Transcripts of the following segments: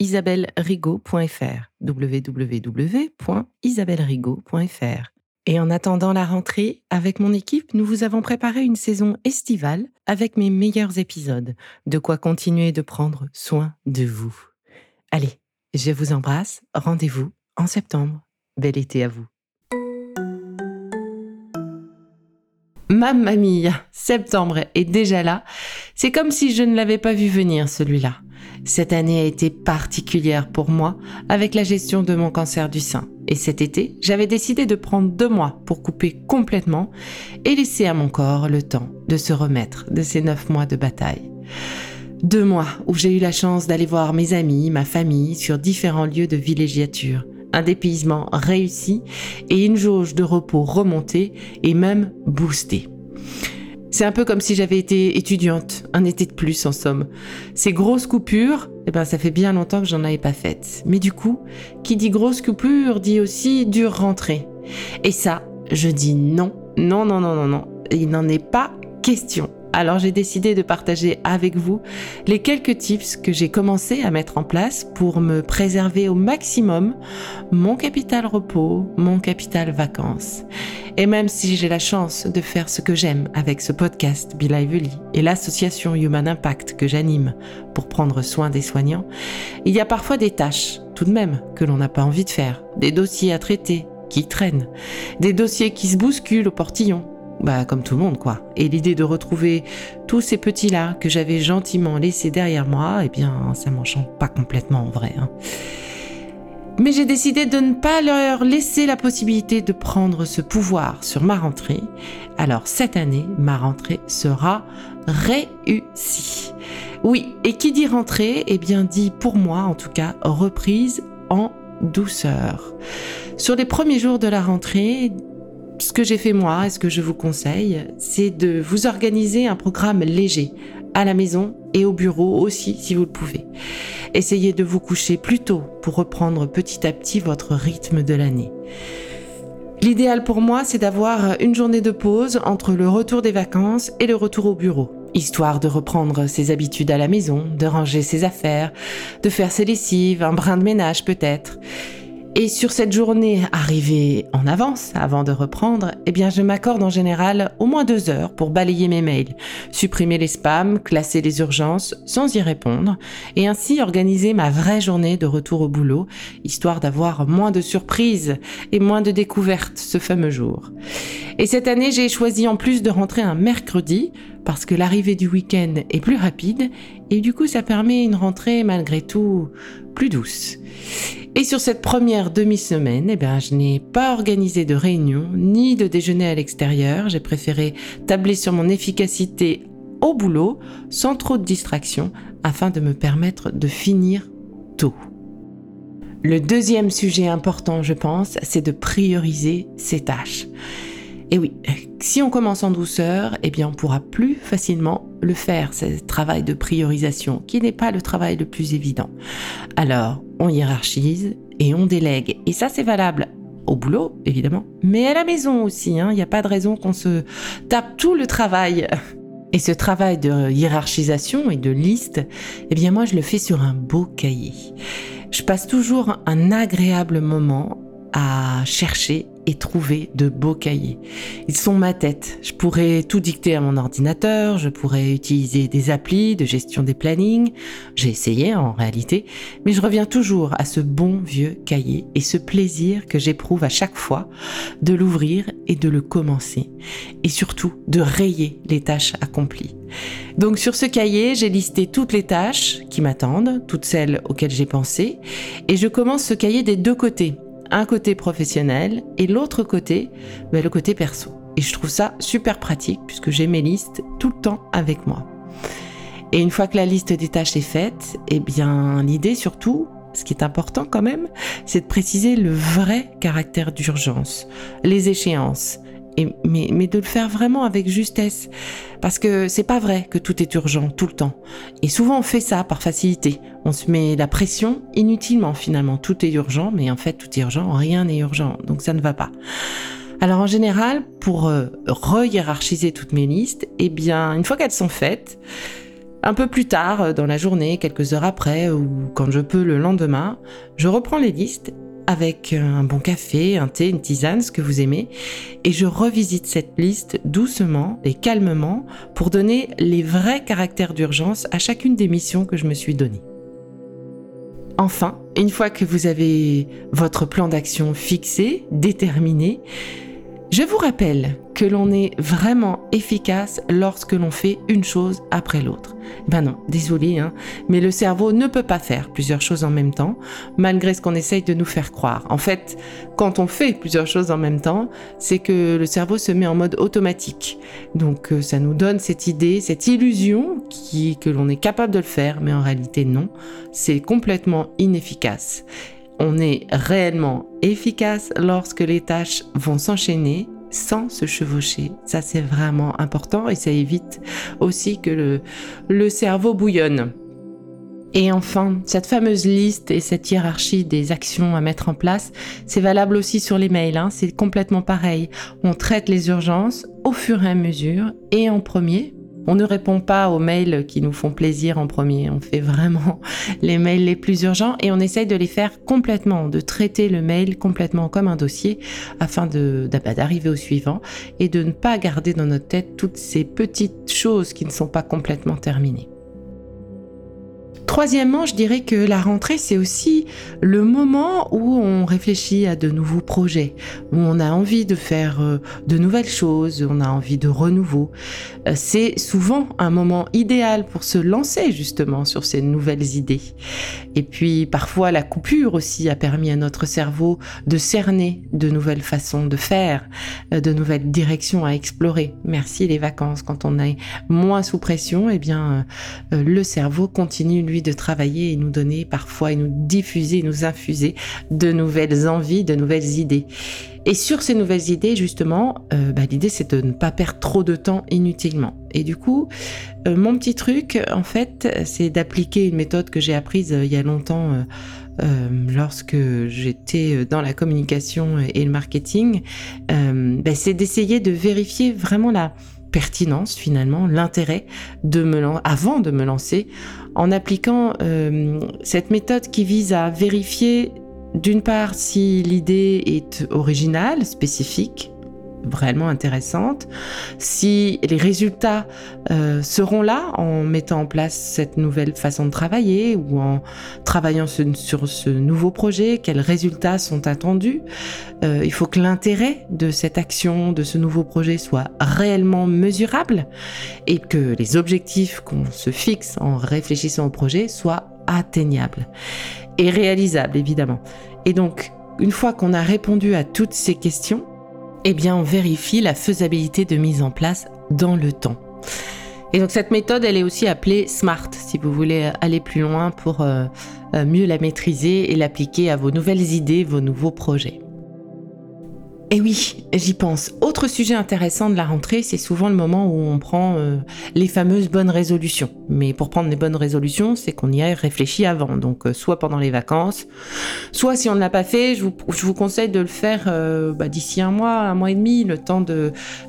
isabellerigaud.fr www.isabellerigaud.fr Et en attendant la rentrée, avec mon équipe, nous vous avons préparé une saison estivale avec mes meilleurs épisodes, de quoi continuer de prendre soin de vous. Allez, je vous embrasse, rendez-vous en septembre. Bel été à vous. Mamma mia, septembre est déjà là. C'est comme si je ne l'avais pas vu venir celui-là. Cette année a été particulière pour moi avec la gestion de mon cancer du sein. Et cet été, j'avais décidé de prendre deux mois pour couper complètement et laisser à mon corps le temps de se remettre de ces neuf mois de bataille. Deux mois où j'ai eu la chance d'aller voir mes amis, ma famille sur différents lieux de villégiature un dépaysement réussi et une jauge de repos remontée et même boostée. C'est un peu comme si j'avais été étudiante, un été de plus en somme. Ces grosses coupures, eh ben ça fait bien longtemps que j'en avais pas faites. Mais du coup, qui dit grosse coupure dit aussi dure rentrée. Et ça, je dis non, non, non, non, non, non. Il n'en est pas question. Alors j'ai décidé de partager avec vous les quelques tips que j'ai commencé à mettre en place pour me préserver au maximum mon capital repos, mon capital vacances. Et même si j'ai la chance de faire ce que j'aime avec ce podcast Be Lively et l'association Human Impact que j'anime pour prendre soin des soignants, il y a parfois des tâches tout de même que l'on n'a pas envie de faire, des dossiers à traiter qui traînent, des dossiers qui se bousculent au portillon bah, comme tout le monde, quoi. Et l'idée de retrouver tous ces petits-là que j'avais gentiment laissés derrière moi, eh bien, ça m'enchante pas complètement en vrai. Hein. Mais j'ai décidé de ne pas leur laisser la possibilité de prendre ce pouvoir sur ma rentrée. Alors cette année, ma rentrée sera réussie. Oui, et qui dit rentrée, eh bien dit pour moi en tout cas reprise en douceur. Sur les premiers jours de la rentrée, ce que j'ai fait moi et ce que je vous conseille, c'est de vous organiser un programme léger à la maison et au bureau aussi si vous le pouvez. Essayez de vous coucher plus tôt pour reprendre petit à petit votre rythme de l'année. L'idéal pour moi, c'est d'avoir une journée de pause entre le retour des vacances et le retour au bureau, histoire de reprendre ses habitudes à la maison, de ranger ses affaires, de faire ses lessives, un brin de ménage peut-être. Et sur cette journée arrivée en avance, avant de reprendre, eh bien, je m'accorde en général au moins deux heures pour balayer mes mails, supprimer les spams, classer les urgences sans y répondre, et ainsi organiser ma vraie journée de retour au boulot, histoire d'avoir moins de surprises et moins de découvertes ce fameux jour. Et cette année, j'ai choisi en plus de rentrer un mercredi, parce que l'arrivée du week-end est plus rapide, et du coup, ça permet une rentrée malgré tout plus douce. Et sur cette première demi-semaine, eh je n'ai pas organisé de réunion ni de déjeuner à l'extérieur. J'ai préféré tabler sur mon efficacité au boulot sans trop de distractions afin de me permettre de finir tôt. Le deuxième sujet important, je pense, c'est de prioriser ses tâches. Et oui, si on commence en douceur, eh bien on pourra plus facilement le faire, ce travail de priorisation, qui n'est pas le travail le plus évident. Alors, on hiérarchise et on délègue. Et ça, c'est valable au boulot, évidemment, mais à la maison aussi. Hein. Il n'y a pas de raison qu'on se tape tout le travail. Et ce travail de hiérarchisation et de liste, eh bien moi je le fais sur un beau cahier. Je passe toujours un agréable moment à chercher et trouver de beaux cahiers. Ils sont ma tête. Je pourrais tout dicter à mon ordinateur, je pourrais utiliser des applis de gestion des plannings. J'ai essayé en réalité, mais je reviens toujours à ce bon vieux cahier et ce plaisir que j'éprouve à chaque fois de l'ouvrir et de le commencer. Et surtout de rayer les tâches accomplies. Donc sur ce cahier, j'ai listé toutes les tâches qui m'attendent, toutes celles auxquelles j'ai pensé, et je commence ce cahier des deux côtés un côté professionnel et l'autre côté, ben, le côté perso. Et je trouve ça super pratique puisque j'ai mes listes tout le temps avec moi. Et une fois que la liste des tâches est faite, eh bien l'idée surtout, ce qui est important quand même, c'est de préciser le vrai caractère d'urgence, les échéances, mais, de le faire vraiment avec justesse. Parce que c'est pas vrai que tout est urgent tout le temps. Et souvent on fait ça par facilité. On se met la pression inutilement finalement. Tout est urgent, mais en fait tout est urgent, rien n'est urgent. Donc ça ne va pas. Alors en général, pour euh, re-hiérarchiser toutes mes listes, eh bien, une fois qu'elles sont faites, un peu plus tard euh, dans la journée, quelques heures après, ou quand je peux le lendemain, je reprends les listes avec un bon café, un thé, une tisane, ce que vous aimez, et je revisite cette liste doucement et calmement pour donner les vrais caractères d'urgence à chacune des missions que je me suis données. Enfin, une fois que vous avez votre plan d'action fixé, déterminé, je vous rappelle que l'on est vraiment efficace lorsque l'on fait une chose après l'autre. Ben non, désolé, hein, mais le cerveau ne peut pas faire plusieurs choses en même temps, malgré ce qu'on essaye de nous faire croire. En fait, quand on fait plusieurs choses en même temps, c'est que le cerveau se met en mode automatique. Donc euh, ça nous donne cette idée, cette illusion que l'on est capable de le faire, mais en réalité non, c'est complètement inefficace on est réellement efficace lorsque les tâches vont s'enchaîner sans se chevaucher. Ça, c'est vraiment important et ça évite aussi que le, cerveau bouillonne. Et enfin, cette fameuse liste et cette hiérarchie des actions à mettre en place, c'est valable aussi sur les mails. Hein. C'est complètement pareil. On traite les urgences au fur et à mesure et en premier on ne répond pas aux mails qui nous font plaisir en premier. On fait vraiment les mails les plus urgents et on essaye de les faire complètement, de traiter le mail complètement comme un dossier afin bah, d'arriver au suivant et de ne pas garder dans notre tête toutes ces petites choses qui ne sont pas complètement terminées. Troisièmement, je dirais que la rentrée, c'est aussi le moment où on réfléchit à de nouveaux projets, où on a envie de faire euh, de nouvelles choses, on a envie de renouveau. Euh, c'est souvent un moment idéal pour se lancer justement sur ces nouvelles idées. Et puis parfois la coupure aussi a permis à notre cerveau de cerner de nouvelles façons de faire, euh, de nouvelles directions à explorer. Merci les vacances. Quand on est moins sous pression, eh bien le cerveau continue lui de travailler et nous donner parfois et nous diffuser, nous infuser de nouvelles envies, de nouvelles idées. Et sur ces nouvelles idées, justement, euh, bah, l'idée c'est de ne pas perdre trop de temps inutilement. Et du coup, euh, mon petit truc, en fait, c'est d'appliquer une méthode que j'ai apprise euh, il y a longtemps. lorsque j'étais dans la communication et le marketing, bah, c'est d'essayer de vérifier vraiment la, pertinence finalement, l'intérêt de me avant de me lancer, en appliquant euh, cette méthode qui vise à vérifier d'une part si l'idée est originale, spécifique, vraiment intéressante. Si les résultats euh, seront là en mettant en place cette nouvelle façon de travailler ou en travaillant sur ce nouveau projet, quels résultats sont attendus. Euh, il faut que l'intérêt de cette action, de ce nouveau projet soit réellement mesurable et que les objectifs qu'on se fixe en réfléchissant au projet soient atteignables et réalisables évidemment. Et donc, une fois qu'on a répondu à toutes ces questions, eh bien, on vérifie la faisabilité de mise en place dans le temps. Et donc cette méthode, elle est aussi appelée SMART, si vous voulez aller plus loin pour euh, euh, mieux la maîtriser et l'appliquer à vos nouvelles idées, vos nouveaux projets. Et oui, j'y pense. Autre sujet intéressant de la rentrée, c'est souvent le moment où on prend euh, les fameuses bonnes résolutions. Mais pour prendre les bonnes résolutions, c'est qu'on y a réfléchi avant. Donc euh, soit pendant les vacances, soit si on ne l'a pas fait, je vous, conseille de le faire euh, bah, d'ici un mois, un mois et demi, le temps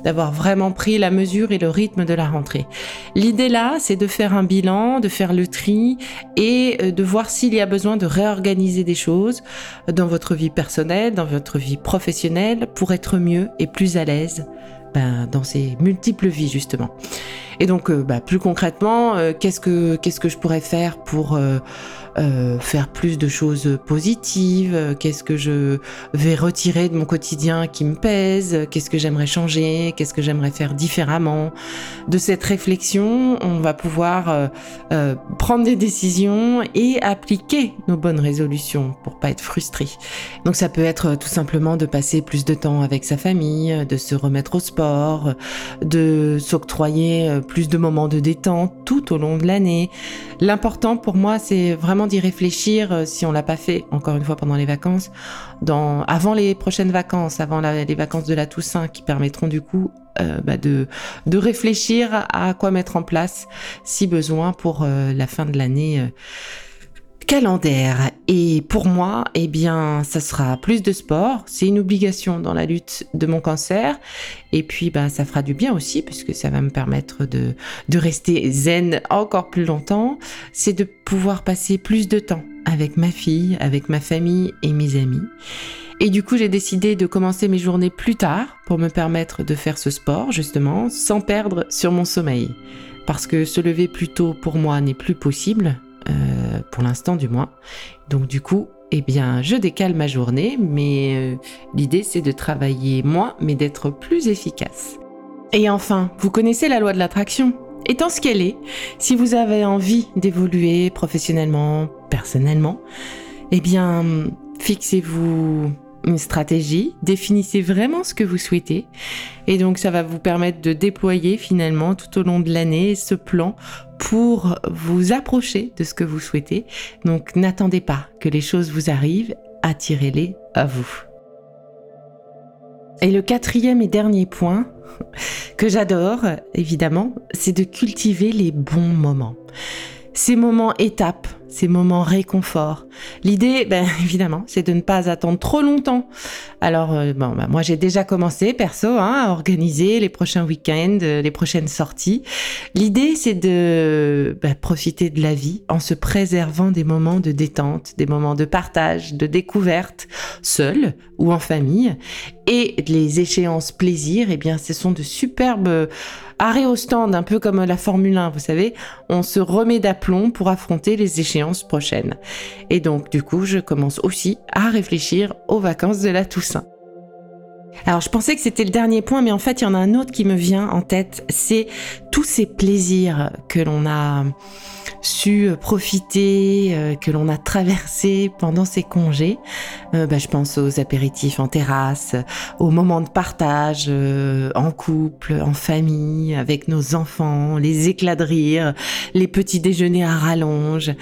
d'avoir vraiment pris la mesure et le rythme de la rentrée. L'idée là, c'est de faire un bilan, de faire le tri et de voir s'il y a besoin de réorganiser des choses dans votre vie personnelle, dans votre vie professionnelle pour être mieux et plus à l'aise ben, dans ces multiples vies justement. Et donc, euh, bah, plus concrètement, euh, qu'est-ce que qu'est-ce que je pourrais faire pour euh, faire plus de choses positives? Qu'est-ce que je vais retirer de mon quotidien qui me pèse? Qu'est-ce que j'aimerais changer? Qu'est-ce que j'aimerais faire différemment? De cette réflexion, on va pouvoir prendre des décisions et appliquer nos bonnes résolutions pour pas être frustré. Donc, ça peut être tout simplement de passer plus de temps avec sa famille, de se remettre au sport, de s'octroyer plus de moments de détente tout au long de l'année. L'important pour moi, c'est vraiment d'y réfléchir euh, si on l'a pas fait, encore une fois pendant les vacances, avant les prochaines vacances, avant les vacances de la Toussaint, qui permettront du coup euh, bah de, de réfléchir à quoi mettre en place si besoin pour euh, la fin de l'année calendaire. Et pour moi, eh bien, ça sera plus de sport. C'est une obligation dans la lutte de mon cancer. Et puis, bah, ça fera du bien aussi, puisque ça va me permettre de, de rester zen encore plus longtemps. C'est de pouvoir passer plus de temps avec ma fille, avec ma famille et mes amis. Et du coup, j'ai décidé de commencer mes journées plus tard pour me permettre de faire ce sport, justement, sans perdre sur mon sommeil. Parce que se lever plus tôt pour moi n'est plus possible, euh, pour l'instant du moins. Donc du coup, eh bien, je décale ma journée, mais euh, l'idée c'est de travailler moins, mais d'être plus efficace. Et enfin, vous connaissez la loi de l'attraction Étant ce qu'elle est, si vous avez envie d'évoluer professionnellement, personnellement, eh bien, fixez-vous une stratégie, définissez vraiment ce que vous souhaitez et donc ça va vous permettre de déployer finalement tout au long de l'année ce plan pour vous approcher de ce que vous souhaitez. Donc n'attendez pas que les choses vous arrivent, attirez-les à vous. Et le quatrième et dernier point que j'adore, évidemment, c'est de cultiver les bons moments. Ces moments étapes ces moments réconfort. L'idée, ben, évidemment, c'est de ne pas attendre trop longtemps. Alors, euh, bon, ben, moi, j'ai déjà commencé, perso, hein, à organiser les prochains week-ends, euh, les prochaines sorties. L'idée, c'est de ben, profiter de la vie en se préservant des moments de détente, des moments de partage, de découverte, seul ou en famille. Et les échéances plaisir, eh bien, ce sont de superbes arrêts au stand, un peu comme la Formule 1, vous savez. On se remet d'aplomb pour affronter les échéances prochaine. Et donc, du coup, je commence aussi à réfléchir aux vacances de la Toussaint. Alors je pensais que c'était le dernier point, mais en fait il y en a un autre qui me vient en tête, c'est tous ces plaisirs que l'on a su profiter, euh, que l'on a traversé pendant ces congés. Euh, bah, je pense aux apéritifs en terrasse, aux moments de partage euh, en couple, en famille, avec nos enfants, les éclats de rire, les petits déjeuners à rallonge.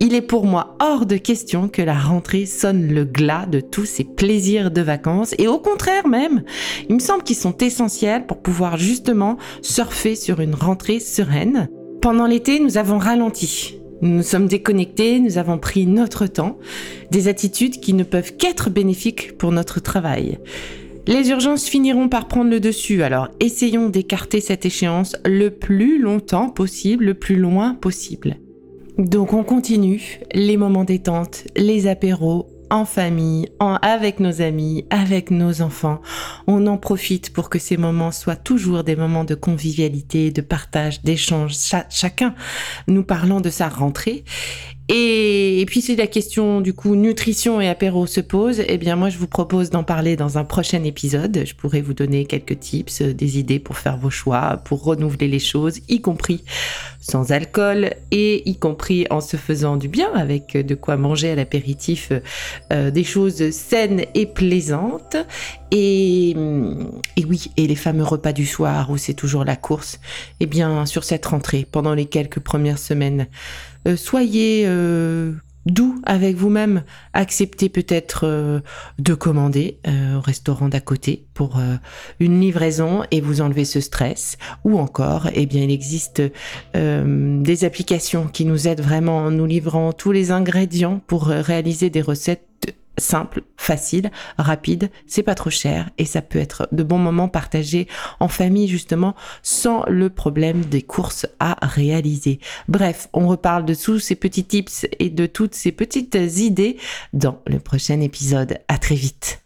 Il est pour moi hors de question que la rentrée sonne le glas de tous ces plaisirs de vacances et au contraire même il me semble qu'ils sont essentiels pour pouvoir justement surfer sur une rentrée sereine. Pendant l'été, nous avons ralenti. Nous nous sommes déconnectés, nous avons pris notre temps, des attitudes qui ne peuvent qu'être bénéfiques pour notre travail. Les urgences finiront par prendre le dessus, alors essayons d'écarter cette échéance le plus longtemps possible, le plus loin possible. Donc on continue les moments détente, les apéros, en famille, en, avec nos amis, avec nos enfants. On en profite pour que ces moments soient toujours des moments de convivialité, de partage, d'échange, chacun nous parlant de sa rentrée. Et, puis si la question du coup nutrition et apéro se pose, eh bien moi je vous propose d'en parler dans un prochain épisode. Je pourrais vous donner quelques tips, euh, des idées pour faire vos choix, pour renouveler les choses, y compris sans alcool et y compris en se faisant du bien avec de quoi manger à l'apéritif, euh, des choses saines et plaisantes. Et, oui, et les fameux repas du soir où c'est toujours la course. Eh bien, sur cette rentrée, pendant les quelques premières semaines, euh, soyez euh, doux avec vous-même, acceptez peut-être euh, de commander au restaurant d'à côté pour une livraison et vous enlever ce stress. Ou encore, eh bien, il existe des applications qui nous aident vraiment en nous livrant tous les ingrédients pour réaliser des recettes simple, facile, rapide, c'est pas trop cher et ça peut être de bons moments partagés en famille justement sans le problème des courses à réaliser. Bref, on reparle de tous ces petits tips et de toutes ces petites idées dans le prochain épisode. À très vite.